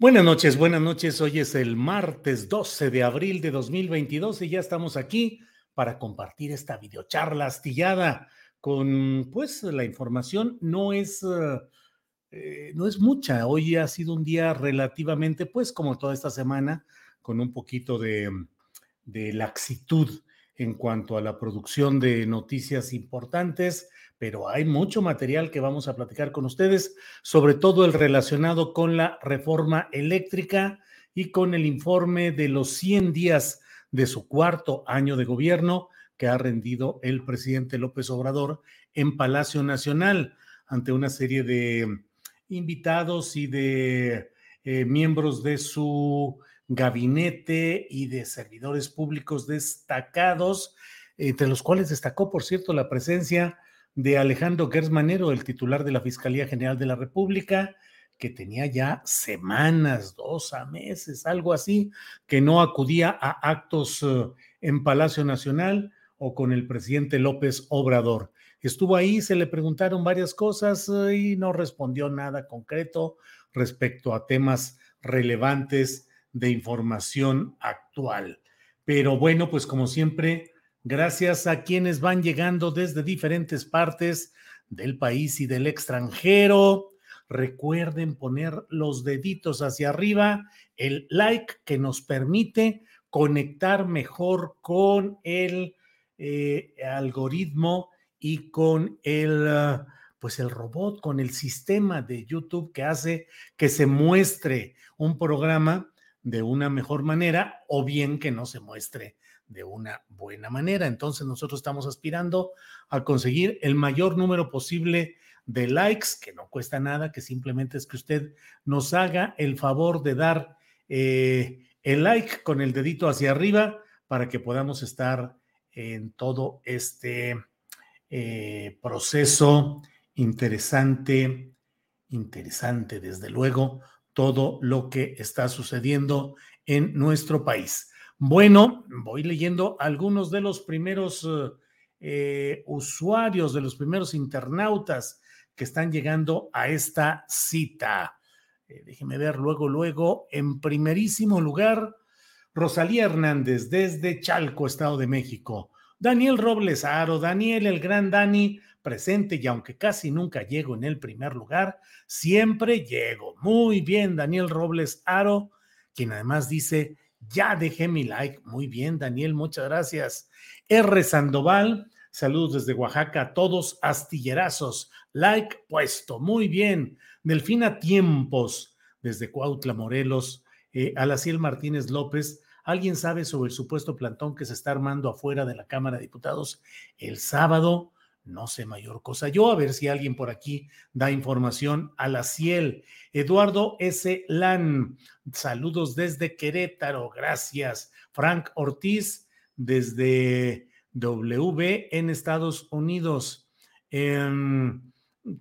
Buenas noches, buenas noches. Hoy es el martes 12 de abril de 2022 y ya estamos aquí para compartir esta videocharla astillada con, pues, la información no es, eh, eh, no es mucha. Hoy ha sido un día relativamente, pues, como toda esta semana, con un poquito de, de laxitud en cuanto a la producción de noticias importantes, pero hay mucho material que vamos a platicar con ustedes, sobre todo el relacionado con la reforma eléctrica y con el informe de los 100 días de su cuarto año de gobierno que ha rendido el presidente López Obrador en Palacio Nacional ante una serie de invitados y de eh, miembros de su gabinete y de servidores públicos destacados, entre los cuales destacó, por cierto, la presencia de Alejandro Gersmanero, el titular de la Fiscalía General de la República, que tenía ya semanas, dos a meses, algo así, que no acudía a actos uh, en Palacio Nacional o con el presidente López Obrador. Estuvo ahí, se le preguntaron varias cosas uh, y no respondió nada concreto respecto a temas relevantes de información actual. Pero bueno, pues como siempre, gracias a quienes van llegando desde diferentes partes del país y del extranjero. Recuerden poner los deditos hacia arriba, el like que nos permite conectar mejor con el eh, algoritmo y con el, pues el robot, con el sistema de YouTube que hace que se muestre un programa de una mejor manera o bien que no se muestre de una buena manera. Entonces nosotros estamos aspirando a conseguir el mayor número posible de likes, que no cuesta nada, que simplemente es que usted nos haga el favor de dar eh, el like con el dedito hacia arriba para que podamos estar en todo este eh, proceso interesante, interesante desde luego, todo lo que está sucediendo en nuestro país. Bueno, voy leyendo algunos de los primeros eh, usuarios, de los primeros internautas que están llegando a esta cita. Eh, déjeme ver luego, luego, en primerísimo lugar, Rosalía Hernández desde Chalco, Estado de México. Daniel Robles Aro, Daniel, el gran Dani, presente y aunque casi nunca llego en el primer lugar, siempre llego. Muy bien, Daniel Robles Aro, quien además dice, ya dejé mi like. Muy bien, Daniel, muchas gracias. R. Sandoval, saludos desde Oaxaca a todos, astillerazos. Like puesto, muy bien. Delfina Tiempos, desde Cuautla, Morelos. Eh, Alaciel Martínez López, ¿alguien sabe sobre el supuesto plantón que se está armando afuera de la Cámara de Diputados el sábado? No sé mayor cosa. Yo a ver si alguien por aquí da información a la Ciel. Eduardo S. Lan, saludos desde Querétaro, gracias. Frank Ortiz, desde W en Estados Unidos. Eh,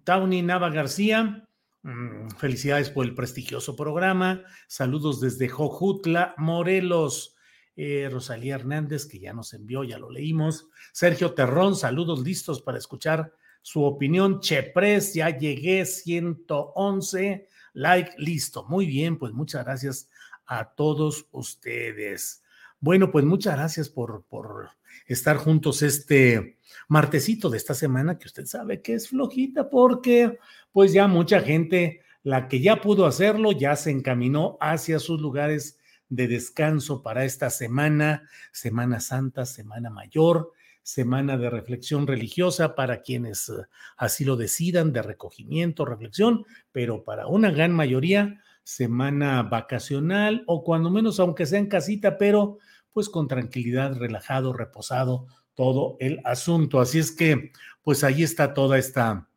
Tawny Nava García, mm, felicidades por el prestigioso programa. Saludos desde Jojutla, Morelos. Eh, Rosalía Hernández, que ya nos envió, ya lo leímos. Sergio Terrón, saludos listos para escuchar su opinión. Chepres, ya llegué, 111 like, listo. Muy bien, pues muchas gracias a todos ustedes. Bueno, pues muchas gracias por, por estar juntos este martesito de esta semana, que usted sabe que es flojita porque pues ya mucha gente, la que ya pudo hacerlo, ya se encaminó hacia sus lugares de descanso para esta semana, Semana Santa, Semana Mayor, semana de reflexión religiosa para quienes eh, así lo decidan, de recogimiento, reflexión, pero para una gran mayoría, semana vacacional o cuando menos, aunque sea en casita, pero pues con tranquilidad, relajado, reposado, todo el asunto. Así es que, pues ahí está toda esta,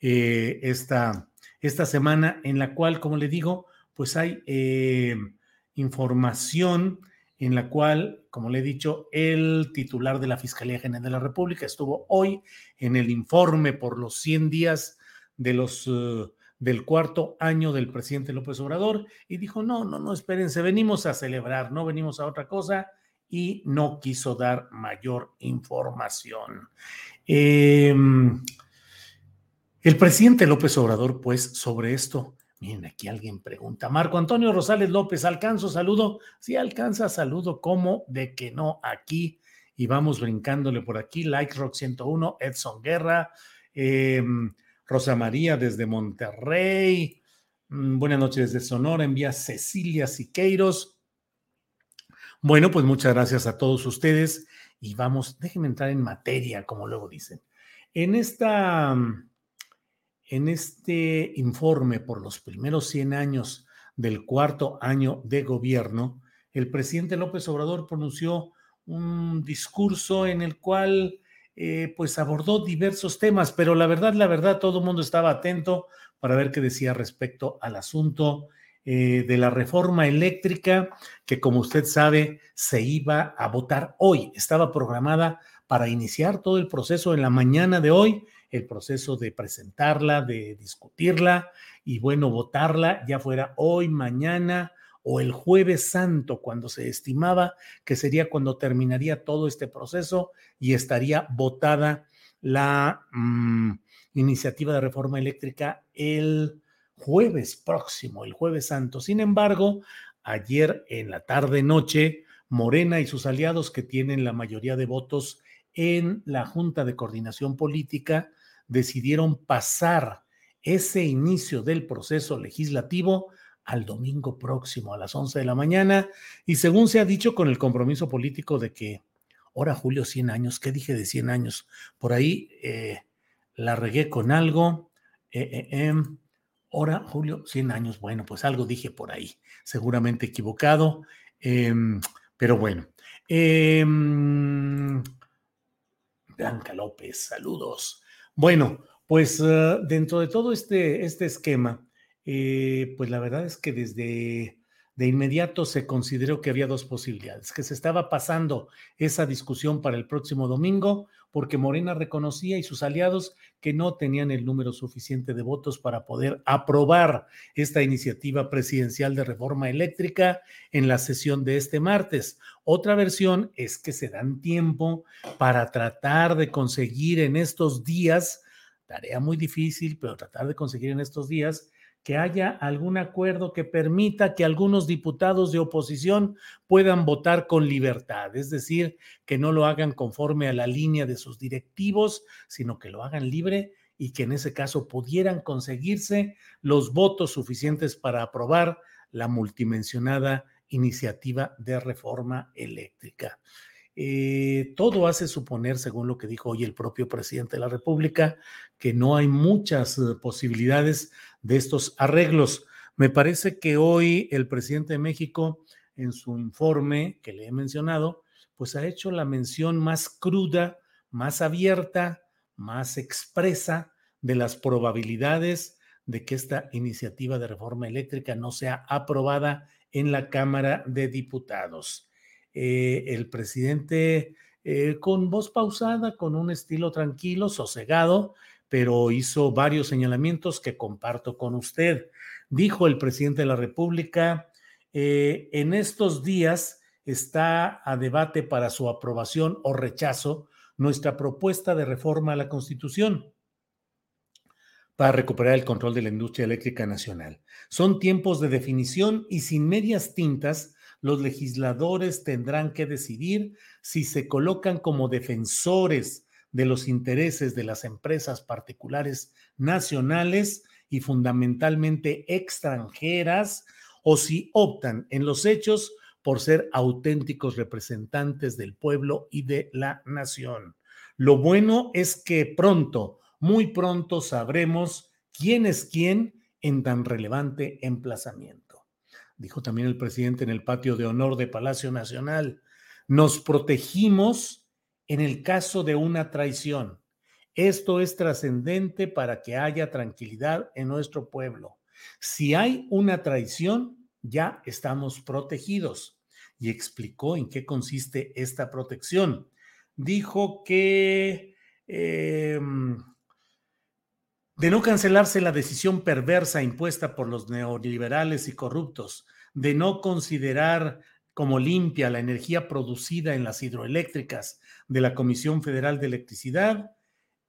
eh, esta, esta semana en la cual, como le digo, pues hay eh, información en la cual, como le he dicho, el titular de la Fiscalía General de la República estuvo hoy en el informe por los 100 días de los, uh, del cuarto año del presidente López Obrador y dijo, no, no, no, espérense, venimos a celebrar, no venimos a otra cosa y no quiso dar mayor información. Eh, el presidente López Obrador, pues, sobre esto, Miren, aquí alguien pregunta. Marco Antonio Rosales López, ¿alcanzo saludo? Sí, alcanza saludo, ¿cómo de que no? Aquí, y vamos brincándole por aquí. Like Rock 101, Edson Guerra, em, Rosa María desde Monterrey. Mm, buenas noches desde Sonora, envía Cecilia Siqueiros. Bueno, pues muchas gracias a todos ustedes y vamos, déjenme entrar en materia, como luego dicen. En esta en este informe por los primeros 100 años del cuarto año de gobierno, el presidente López Obrador pronunció un discurso en el cual eh, pues abordó diversos temas, pero la verdad, la verdad, todo el mundo estaba atento para ver qué decía respecto al asunto eh, de la reforma eléctrica, que como usted sabe, se iba a votar hoy. Estaba programada para iniciar todo el proceso en la mañana de hoy el proceso de presentarla, de discutirla y bueno, votarla, ya fuera hoy, mañana o el jueves santo, cuando se estimaba que sería cuando terminaría todo este proceso y estaría votada la mm, iniciativa de reforma eléctrica el jueves próximo, el jueves santo. Sin embargo, ayer en la tarde noche, Morena y sus aliados que tienen la mayoría de votos en la Junta de Coordinación Política decidieron pasar ese inicio del proceso legislativo al domingo próximo a las 11 de la mañana y según se ha dicho con el compromiso político de que, ahora Julio, 100 años, ¿qué dije de 100 años? Por ahí eh, la regué con algo. Eh, eh, ahora Julio, 100 años, bueno, pues algo dije por ahí, seguramente equivocado, em, pero bueno. Em, Blanca López, saludos. Bueno, pues eh, dentro de todo este, este esquema, eh, pues la verdad es que desde de inmediato se consideró que había dos posibilidades, que se estaba pasando esa discusión para el próximo domingo, porque Morena reconocía y sus aliados que no tenían el número suficiente de votos para poder aprobar esta iniciativa presidencial de reforma eléctrica en la sesión de este martes. Otra versión es que se dan tiempo para tratar de conseguir en estos días, tarea muy difícil, pero tratar de conseguir en estos días que haya algún acuerdo que permita que algunos diputados de oposición puedan votar con libertad, es decir, que no lo hagan conforme a la línea de sus directivos, sino que lo hagan libre y que en ese caso pudieran conseguirse los votos suficientes para aprobar la multimensionada iniciativa de reforma eléctrica. Eh, todo hace suponer, según lo que dijo hoy el propio presidente de la República, que no hay muchas eh, posibilidades de estos arreglos. Me parece que hoy el presidente de México, en su informe que le he mencionado, pues ha hecho la mención más cruda, más abierta, más expresa de las probabilidades de que esta iniciativa de reforma eléctrica no sea aprobada en la Cámara de Diputados. Eh, el presidente eh, con voz pausada, con un estilo tranquilo, sosegado, pero hizo varios señalamientos que comparto con usted. Dijo el presidente de la República, eh, en estos días está a debate para su aprobación o rechazo nuestra propuesta de reforma a la Constitución. para recuperar el control de la industria eléctrica nacional. Son tiempos de definición y sin medias tintas, los legisladores tendrán que decidir si se colocan como defensores de los intereses de las empresas particulares nacionales y fundamentalmente extranjeras o si optan en los hechos por ser auténticos representantes del pueblo y de la nación. Lo bueno es que pronto, muy pronto sabremos quién es quién en tan relevante emplazamiento. Dijo también el presidente en el patio de honor de Palacio Nacional, nos protegimos en el caso de una traición. Esto es trascendente para que haya tranquilidad en nuestro pueblo. Si hay una traición, ya estamos protegidos. Y explicó en qué consiste esta protección. Dijo que eh, de no cancelarse la decisión perversa impuesta por los neoliberales y corruptos, de no considerar como limpia la energía producida en las hidroeléctricas de la Comisión Federal de Electricidad,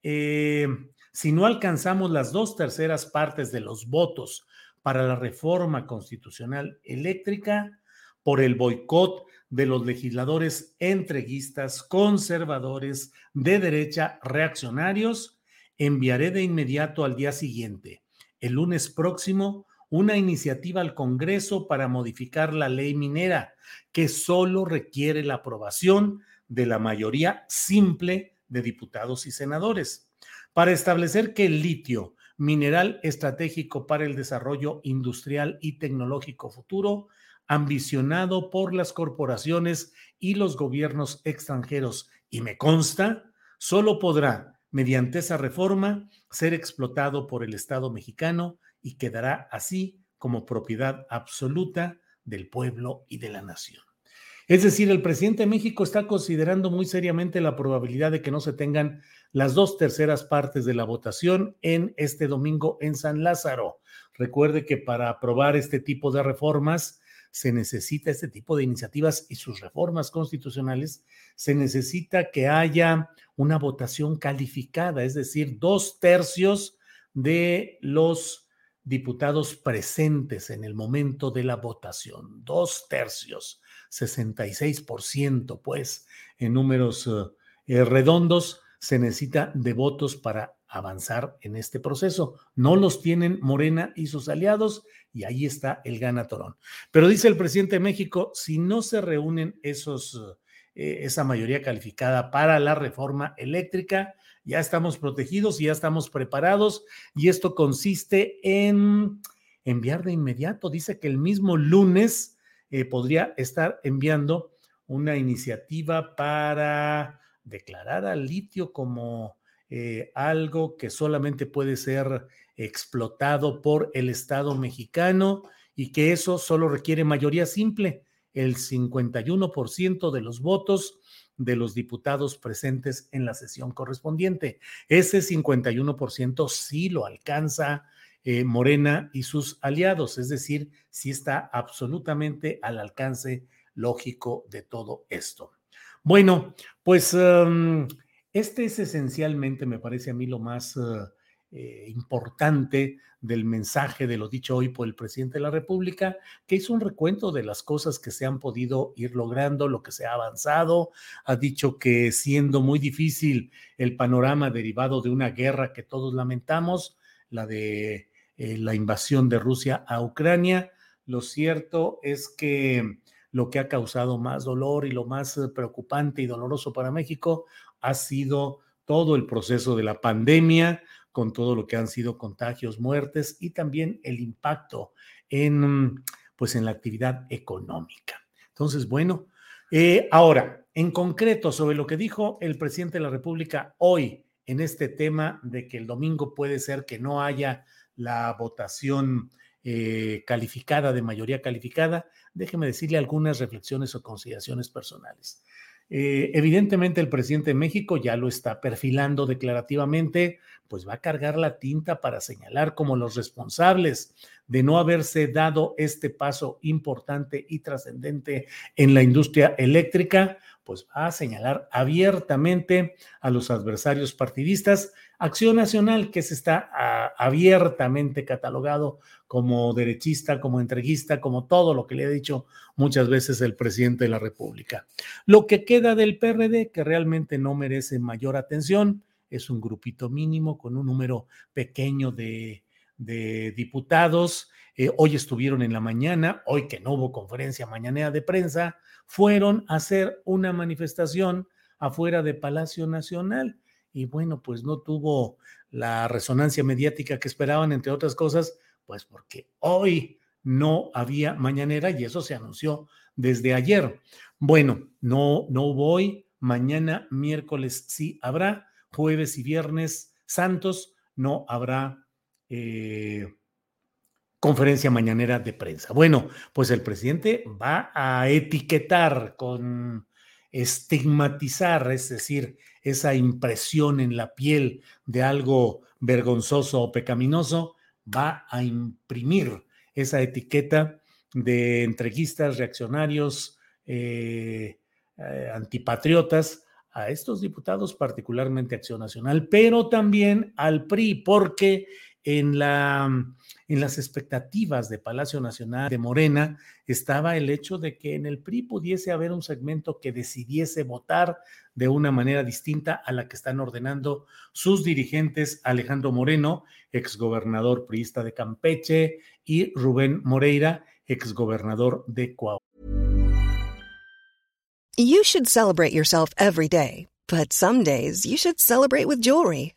eh, si no alcanzamos las dos terceras partes de los votos para la reforma constitucional eléctrica, por el boicot de los legisladores entreguistas, conservadores, de derecha, reaccionarios, enviaré de inmediato al día siguiente, el lunes próximo, una iniciativa al Congreso para modificar la ley minera, que solo requiere la aprobación de la mayoría simple de diputados y senadores, para establecer que el litio, mineral estratégico para el desarrollo industrial y tecnológico futuro, ambicionado por las corporaciones y los gobiernos extranjeros, y me consta, solo podrá mediante esa reforma, ser explotado por el Estado mexicano y quedará así como propiedad absoluta del pueblo y de la nación. Es decir, el presidente de México está considerando muy seriamente la probabilidad de que no se tengan las dos terceras partes de la votación en este domingo en San Lázaro. Recuerde que para aprobar este tipo de reformas se necesita este tipo de iniciativas y sus reformas constitucionales, se necesita que haya una votación calificada, es decir, dos tercios de los diputados presentes en el momento de la votación, dos tercios, 66%, pues, en números eh, redondos, se necesita de votos para avanzar en este proceso. No los tienen Morena y sus aliados y ahí está el ganatorón. Pero dice el presidente de México, si no se reúnen esos, eh, esa mayoría calificada para la reforma eléctrica, ya estamos protegidos y ya estamos preparados y esto consiste en enviar de inmediato. Dice que el mismo lunes eh, podría estar enviando una iniciativa para declarar al litio como eh, algo que solamente puede ser explotado por el Estado mexicano y que eso solo requiere mayoría simple, el 51% de los votos de los diputados presentes en la sesión correspondiente. Ese 51% sí lo alcanza eh, Morena y sus aliados, es decir, sí está absolutamente al alcance lógico de todo esto. Bueno, pues em, este es esencialmente, me parece a mí, lo más eh, eh, importante del mensaje de lo dicho hoy por el presidente de la República, que hizo un recuento de las cosas que se han podido ir logrando, lo que se ha avanzado. Ha dicho que siendo muy difícil el panorama derivado de una guerra que todos lamentamos, la de eh, la invasión de Rusia a Ucrania, lo cierto es que lo que ha causado más dolor y lo más preocupante y doloroso para México ha sido todo el proceso de la pandemia, con todo lo que han sido contagios, muertes y también el impacto en, pues, en la actividad económica. Entonces, bueno, eh, ahora, en concreto, sobre lo que dijo el presidente de la República hoy en este tema de que el domingo puede ser que no haya la votación eh, calificada, de mayoría calificada, déjeme decirle algunas reflexiones o consideraciones personales. Eh, evidentemente el presidente de México ya lo está perfilando declarativamente, pues va a cargar la tinta para señalar como los responsables de no haberse dado este paso importante y trascendente en la industria eléctrica, pues va a señalar abiertamente a los adversarios partidistas, Acción Nacional, que se está ah, abiertamente catalogado como derechista, como entreguista, como todo lo que le ha dicho muchas veces el presidente de la República. Lo que queda del PRD, que realmente no merece mayor atención, es un grupito mínimo con un número pequeño de, diputados. Eh, hoy estuvieron en la mañana, hoy que no hubo conferencia mañanera de prensa, fueron a hacer una manifestación afuera de Palacio Nacional y bueno, pues no tuvo la resonancia mediática que esperaban, entre otras cosas, pues porque hoy no había mañanera y eso se anunció desde ayer. Bueno, no, no mañana miércoles sí habrá, jueves y viernes santos no habrá eh, conferencia mañanera de prensa. Bueno, pues el presidente va a etiquetar con estigmatizar, es decir, esa impresión en la piel de algo vergonzoso o pecaminoso, va a imprimir esa etiqueta de entreguistas, reaccionarios, eh, eh, antipatriotas a estos diputados, particularmente Acción Nacional, pero también al PRI, porque en, la, en las expectativas de Palacio Nacional de Morena estaba el hecho de que en el PRI pudiese haber un segmento que decidiese votar de una manera distinta a la que están ordenando sus dirigentes Alejandro Moreno, exgobernador priista de Campeche, y Rubén Moreira, exgobernador de Coahuila. You should celebrate yourself every day, but some days you should celebrate with jewelry.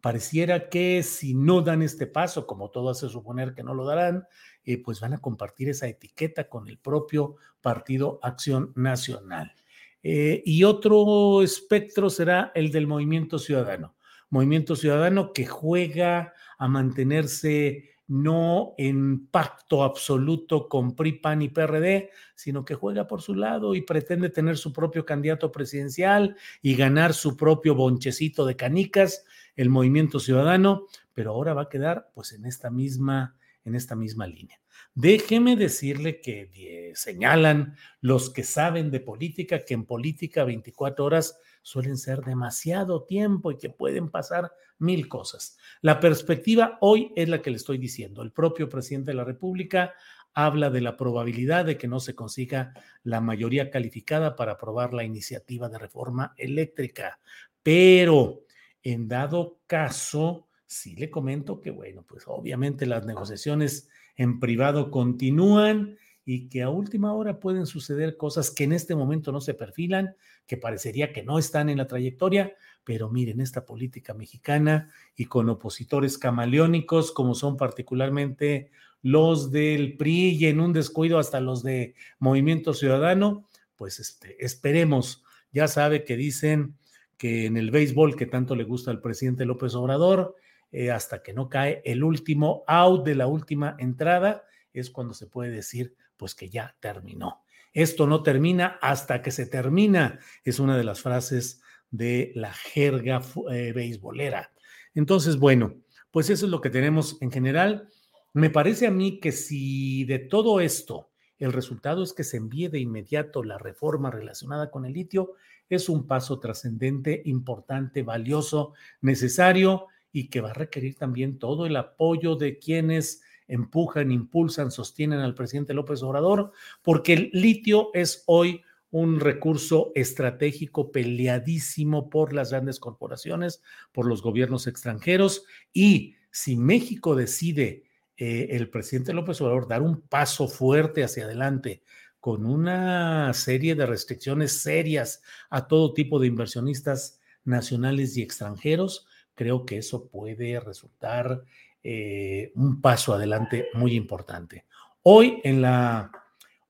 pareciera que si no dan este paso, como todo hace suponer que no lo darán, eh, pues van a compartir esa etiqueta con el propio Partido Acción Nacional. Eh, y otro espectro será el del Movimiento Ciudadano. Movimiento Ciudadano que juega a mantenerse no en pacto absoluto con PRI, PAN y PRD, sino que juega por su lado y pretende tener su propio candidato presidencial y ganar su propio bonchecito de canicas el movimiento ciudadano, pero ahora va a quedar pues en esta misma, en esta misma línea. Déjeme decirle que señalan los que saben de política que en política 24 horas suelen ser demasiado tiempo y que pueden pasar mil cosas. La perspectiva hoy es la que le estoy diciendo. El propio presidente de la República habla de la probabilidad de que no se consiga la mayoría calificada para aprobar la iniciativa de reforma eléctrica, pero en dado caso, sí le comento que, bueno, pues obviamente las negociaciones en privado continúan y que a última hora pueden suceder cosas que en este momento no se perfilan, que parecería que no están en la trayectoria, pero miren, esta política mexicana y con opositores camaleónicos como son particularmente los del PRI y en un descuido hasta los de Movimiento Ciudadano, pues este, esperemos, ya sabe que dicen que en el béisbol que tanto le gusta al presidente López Obrador, eh, hasta que no cae el último out de la última entrada, es cuando se puede decir pues que ya terminó. Esto no termina hasta que se termina, es una de las frases de la jerga eh, beisbolera. Entonces, bueno, pues eso es lo que tenemos en general. Me parece a mí que si de todo esto el resultado es que se envíe de inmediato la reforma relacionada con el litio, es un paso trascendente, importante, valioso, necesario y que va a requerir también todo el apoyo de quienes empujan, impulsan, sostienen al presidente López Obrador, porque el litio es hoy un recurso estratégico peleadísimo por las grandes corporaciones, por los gobiernos extranjeros y si México decide, eh, el presidente López Obrador, dar un paso fuerte hacia adelante con una serie de restricciones serias a todo tipo de inversionistas nacionales y extranjeros, creo que eso puede resultar eh, un paso adelante muy importante. Hoy en la,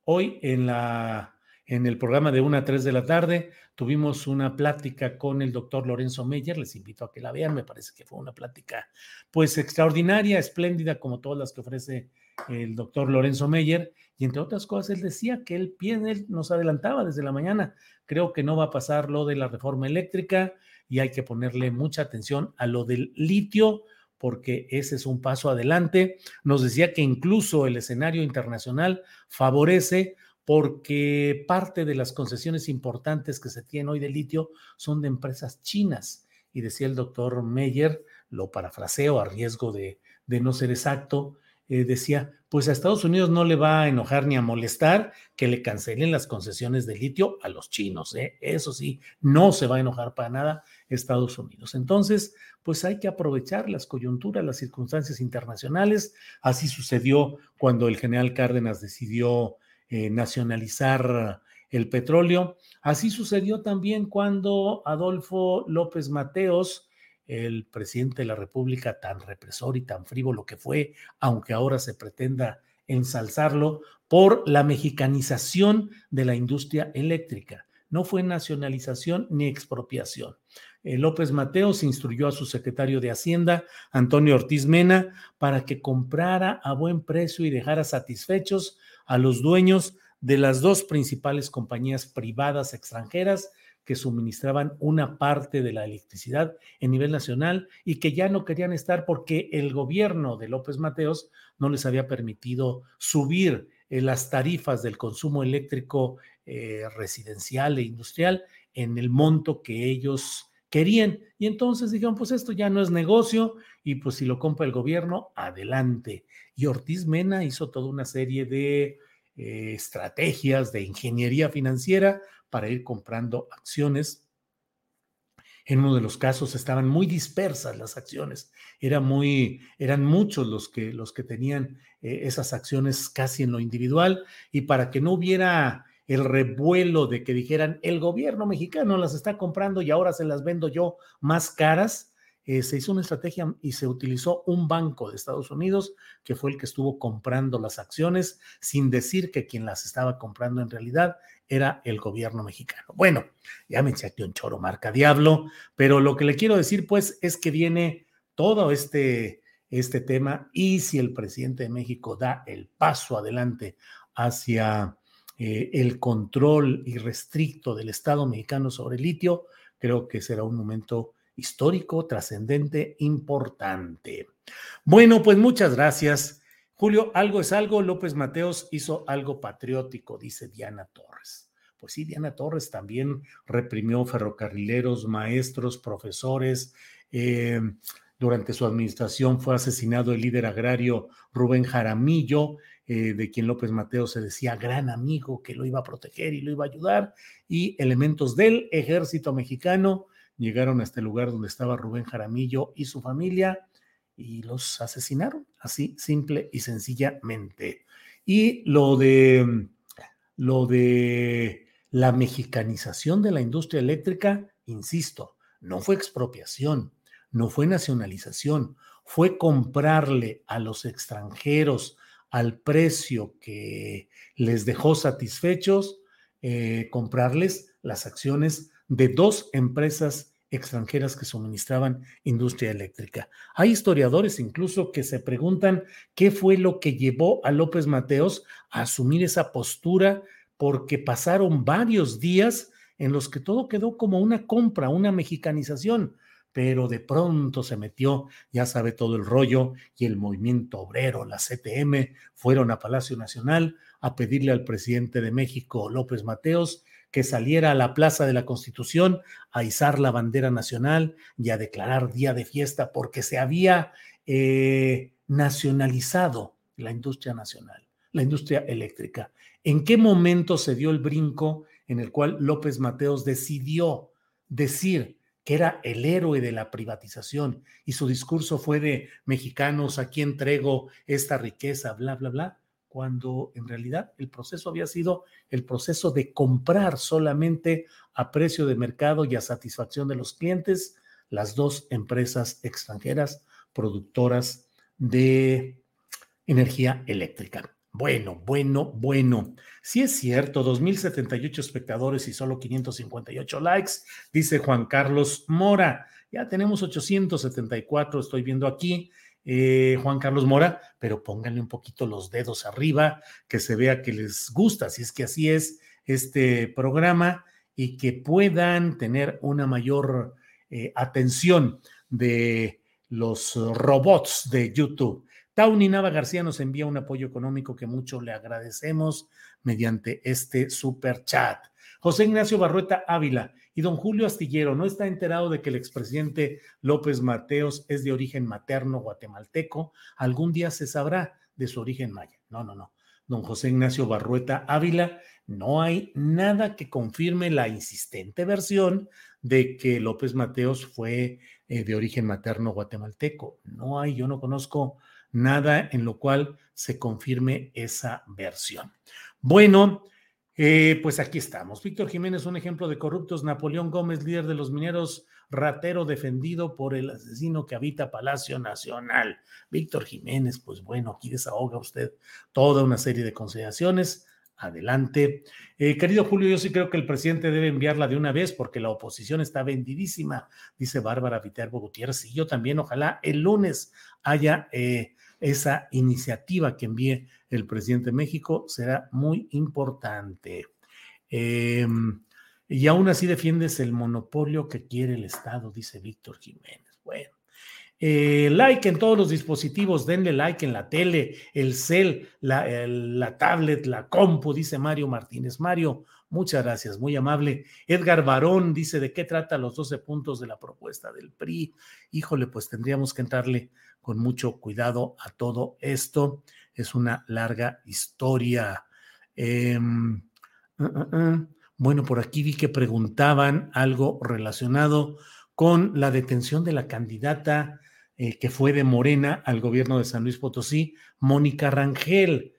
hoy en la, en el programa de 1 a 3 de la tarde tuvimos una plática con el doctor Lorenzo Meyer, les invito a que la vean, me parece que fue una plática pues extraordinaria, espléndida como todas las que ofrece el doctor Lorenzo Meyer, y entre otras cosas él decía que él, él nos adelantaba desde la mañana, creo que no va a pasar lo de la reforma eléctrica y hay que ponerle mucha atención a lo del litio, porque ese es un paso adelante. Nos decía que incluso el escenario internacional favorece porque parte de las concesiones importantes que se tienen hoy de litio son de empresas chinas. Y decía el doctor Meyer, lo parafraseo a riesgo de, no ser exacto, eh, decía, pues a Estados Unidos no le va a enojar ni a molestar que le cancelen las concesiones de litio a los chinos. ¿eh? Eso sí, no se va a enojar para nada Estados Unidos. Entonces, pues hay que aprovechar las coyunturas, las circunstancias internacionales. Así sucedió cuando el general Cárdenas decidió eh, nacionalizar el petróleo. Así sucedió también cuando Adolfo López Mateos, el presidente de la República tan represor y tan frívolo que fue, aunque ahora se pretenda ensalzarlo, por la mexicanización de la industria eléctrica. No fue nacionalización ni expropiación. Eh, López Mateos instruyó a su secretario de Hacienda, Antonio Ortiz Mena, para que comprara a buen precio y dejara satisfechos a los dueños de las dos principales compañías privadas extranjeras que suministraban una parte de la electricidad en nivel nacional y que ya no querían estar porque el gobierno de López Mateos no les había permitido subir eh, las tarifas del consumo eléctrico eh, residencial e industrial en el monto que ellos querían. Y entonces dijeron, pues esto ya no es negocio y pues si lo compra el gobierno, adelante. Y Ortiz Mena hizo toda una serie de eh, estrategias de ingeniería financiera para ir comprando acciones. En uno de los casos estaban muy dispersas las acciones, Era muy, eran muchos los que, los que tenían eh, esas acciones casi en lo individual y para que no hubiera el revuelo de que dijeran el gobierno mexicano las está comprando y ahora se las vendo yo más caras, eh, se hizo una estrategia y se utilizó un banco de Estados Unidos que fue el que estuvo comprando las acciones sin decir que quien las estaba comprando en realidad era el gobierno mexicano. Bueno, ya me eché un choro marca diablo, pero lo que le quiero decir pues es que viene todo este, este tema y si el presidente de México da el paso adelante hacia eh, el control irrestricto del Estado mexicano sobre el litio, creo que será un momento histórico, trascendente, importante. Bueno, pues muchas gracias. Julio, algo es algo. López Mateos hizo algo patriótico, dice Diana Torres. Pues sí, Diana Torres también reprimió ferrocarrileros, maestros, profesores. Eh, durante su administración fue asesinado el líder agrario Rubén Jaramillo, eh, de quien López Mateos se decía gran amigo, que lo iba a proteger y lo iba a ayudar. Y elementos del ejército mexicano llegaron a este lugar donde estaba Rubén Jaramillo y su familia y los asesinaron, así simple y sencillamente. Y lo de lo de la mexicanización de la industria eléctrica, insisto, no fue expropiación, no fue nacionalización, fue comprarle a los extranjeros al precio que les dejó satisfechos, eh, comprarles las acciones de dos empresas extranjeras que suministraban industria eléctrica. Hay historiadores incluso que se preguntan qué fue lo que llevó a López Mateos a asumir esa postura, porque pasaron varios días en los que todo quedó como una compra, una mexicanización, pero de pronto se metió, ya sabe todo el rollo, y el movimiento obrero, la CTM, fueron a Palacio Nacional a pedirle al presidente de México, López Mateos, que saliera a la Plaza de la Constitución a izar la bandera nacional y a declarar día de fiesta porque se había eh, nacionalizado la industria nacional, la industria eléctrica. ¿En qué momento se dio el brinco en el cual López Mateos decidió decir que era el héroe de la privatización y su discurso fue de mexicanos, aquí entrego esta riqueza, bla, bla, bla, cuando en realidad el proceso había sido el proceso de comprar solamente a precio de mercado y a satisfacción de los clientes las dos empresas extranjeras productoras de energía eléctrica. Bueno, bueno, bueno. Si es cierto, 2.078 espectadores y solo 558 likes, dice Juan Carlos Mora. Ya tenemos 874, estoy viendo aquí. Eh, Juan Carlos Mora, pero pónganle un poquito los dedos arriba, que se vea que les gusta, si es que así es este programa y que puedan tener una mayor eh, atención de los robots de YouTube. Tauny Nava García nos envía un apoyo económico que mucho le agradecemos mediante este super chat. José Ignacio Barrueta Ávila y don Julio Astillero no está enterado de que el expresidente López Mateos es de origen materno guatemalteco. Algún día se sabrá de su origen maya. No, no, no. Don José Ignacio Barrueta Ávila, no hay nada que confirme la insistente versión de que López Mateos fue eh, de origen materno guatemalteco. No hay, yo no conozco nada en lo cual se confirme esa versión. Bueno, eh, pues aquí estamos. Víctor Jiménez, un ejemplo de corruptos. Napoleón Gómez, líder de los mineros, ratero defendido por el asesino que habita Palacio Nacional. Víctor Jiménez, pues bueno, aquí desahoga usted toda una serie de consideraciones. Adelante. Eh, querido Julio, yo sí creo que el presidente debe enviarla de una vez porque la oposición está vendidísima, dice Bárbara Viterbo Gutiérrez. Y yo también, ojalá el lunes haya eh, esa iniciativa que envíe el presidente de México, será muy importante. Em, y aún así defiendes el monopolio que quiere el Estado, dice Víctor Jiménez. Bueno. Eh, like en todos los dispositivos, denle like en la tele, el cel, la, la, tablet, la compu, dice Mario Martínez. Mario, muchas gracias, muy amable. Edgar Barón dice, ¿de qué trata los 12 puntos de la propuesta del PRI? Híjole, pues tendríamos que entrarle con mucho cuidado a todo esto. Es una larga historia. Em, uh, uh, uh. Bueno, por aquí vi que preguntaban algo relacionado con la detención de la candidata eh, que fue de Morena al gobierno de San Luis Potosí, Mónica Rangel.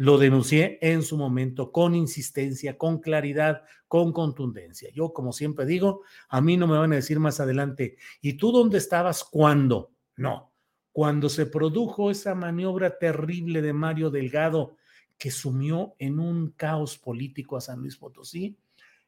Lo denuncié en su momento con insistencia, con claridad, con contundencia. Yo, como siempre digo, a mí no me van a decir más adelante, ¿y tú dónde estabas cuando? No, cuando se produjo esa maniobra terrible de Mario Delgado que sumió en un caos político a San Luis Potosí,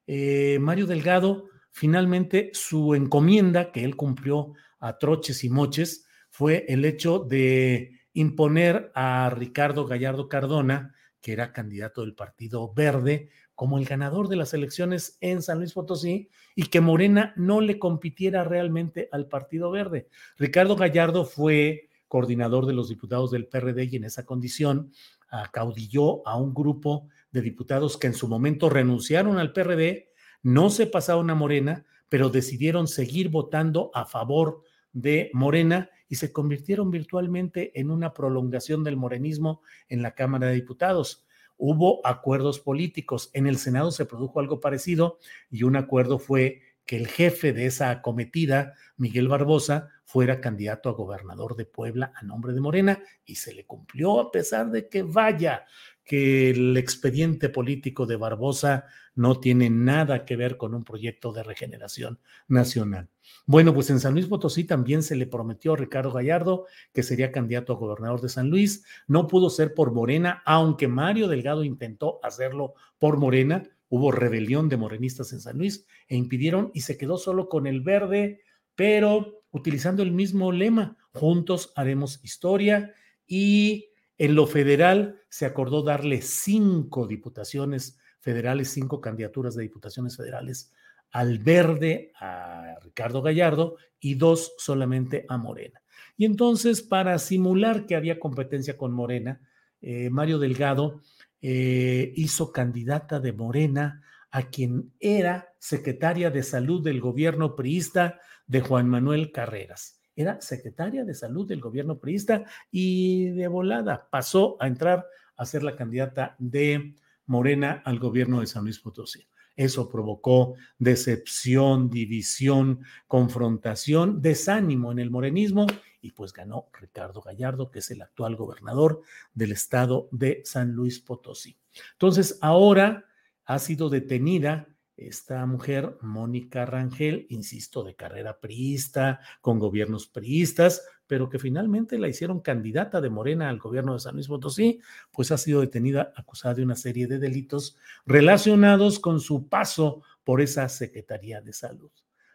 eh, Mario Delgado finalmente su encomienda que él cumplió a troches y moches fue el hecho de imponer a Ricardo Gallardo Cardona, que era candidato del Partido Verde, como el ganador de las elecciones en San Luis Potosí y que Morena no le compitiera realmente al Partido Verde. Ricardo Gallardo fue coordinador de los diputados del PRD y en esa condición acaudilló a un grupo de diputados que en su momento renunciaron al PRD, no se pasaron a Morena, pero decidieron seguir votando a favor de Morena y se convirtieron virtualmente en una prolongación del morenismo en la Cámara de Diputados. Hubo acuerdos políticos. En el Senado se produjo algo parecido y un acuerdo fue que el jefe de esa acometida, Miguel Barbosa, fuera candidato a gobernador de Puebla a nombre de Morena y se le cumplió a pesar de que vaya que el expediente político de Barbosa no tiene nada que ver con un proyecto de regeneración nacional. Bueno, pues en San Luis Potosí también se le prometió a Ricardo Gallardo que sería candidato a gobernador de San Luis. No pudo ser por Morena, aunque Mario Delgado intentó hacerlo por Morena. Hubo rebelión de morenistas en San Luis e impidieron y se quedó solo con el verde, pero utilizando el mismo lema, juntos haremos historia y en lo federal se acordó darle cinco diputaciones federales, cinco candidaturas de diputaciones federales al verde, a Ricardo Gallardo, y dos solamente a Morena. Y entonces, para simular que había competencia con Morena, eh, Mario Delgado eh, hizo candidata de Morena a quien era secretaria de salud del gobierno priista de Juan Manuel Carreras. Era secretaria de salud del gobierno priista y de volada pasó a entrar a ser la candidata de Morena al gobierno de San Luis Potosí. Eso provocó decepción, división, confrontación, desánimo en el morenismo y pues ganó Ricardo Gallardo, que es el actual gobernador del estado de San Luis Potosí. Entonces, ahora ha sido detenida esta mujer, Mónica Rangel, insisto, de carrera priista, con gobiernos priistas, pero que finalmente la hicieron candidata de Morena al gobierno de San Luis Potosí, pues ha sido detenida acusada de una serie de delitos relacionados con su paso por esa Secretaría de Salud.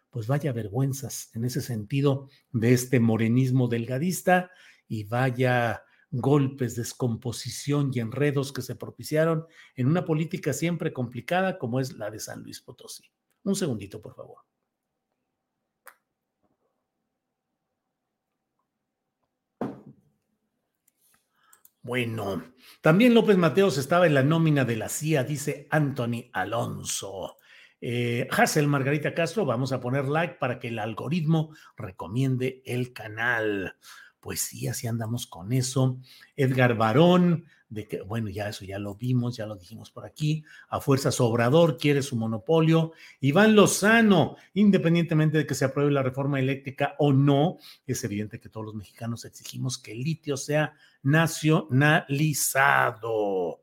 Pues vaya vergüenzas en ese sentido de este morenismo delgadista y vaya golpes, descomposición y enredos que se propiciaron en una política siempre complicada como es la de San Luis Potosí. Un segundito, por favor. Bueno, también López Mateos estaba en la nómina de la CIA, dice Anthony Alonso. Eh, Hassel Margarita Castro, vamos a poner like para que el algoritmo recomiende el canal pues sí, así andamos con eso. Edgar Barón, de que, bueno, ya eso ya lo vimos, ya lo dijimos por aquí. A Fuerza Sobrador quiere su monopolio. Iván Lozano, independientemente de que se apruebe la reforma eléctrica o no, es evidente que todos los mexicanos exigimos que el litio sea nacionalizado.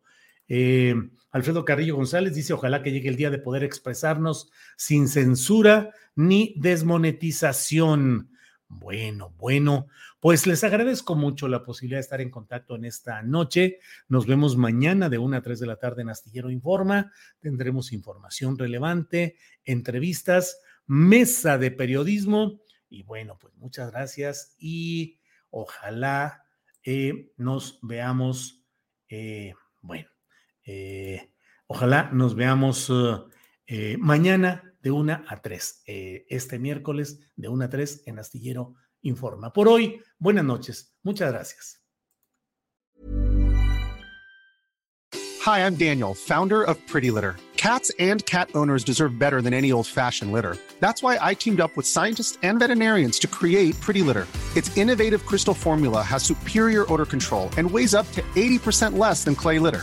Eh, Alfredo Carrillo González dice, ojalá que llegue el día de poder expresarnos sin censura ni desmonetización. Bueno, bueno, pues les agradezco mucho la posibilidad de estar en contacto en esta noche. Nos vemos mañana de 1 a 3 de la tarde en Astillero Informa. Tendremos información relevante, entrevistas, mesa de periodismo. Y bueno, pues muchas gracias y ojalá eh, nos veamos, eh, bueno, eh, ojalá nos veamos mañana de 1 a 3, este miércoles de 1 a 3 en Astillero Informa. Por hoy, buenas noches. Muchas gracias. Hi, I'm Daniel, founder of Pretty Litter. Cats and cat owners deserve better than any old-fashioned litter. That's why I teamed up with scientists and veterinarians to create Pretty Litter. Its innovative crystal formula has superior odor control and weighs up to 80% less than clay litter.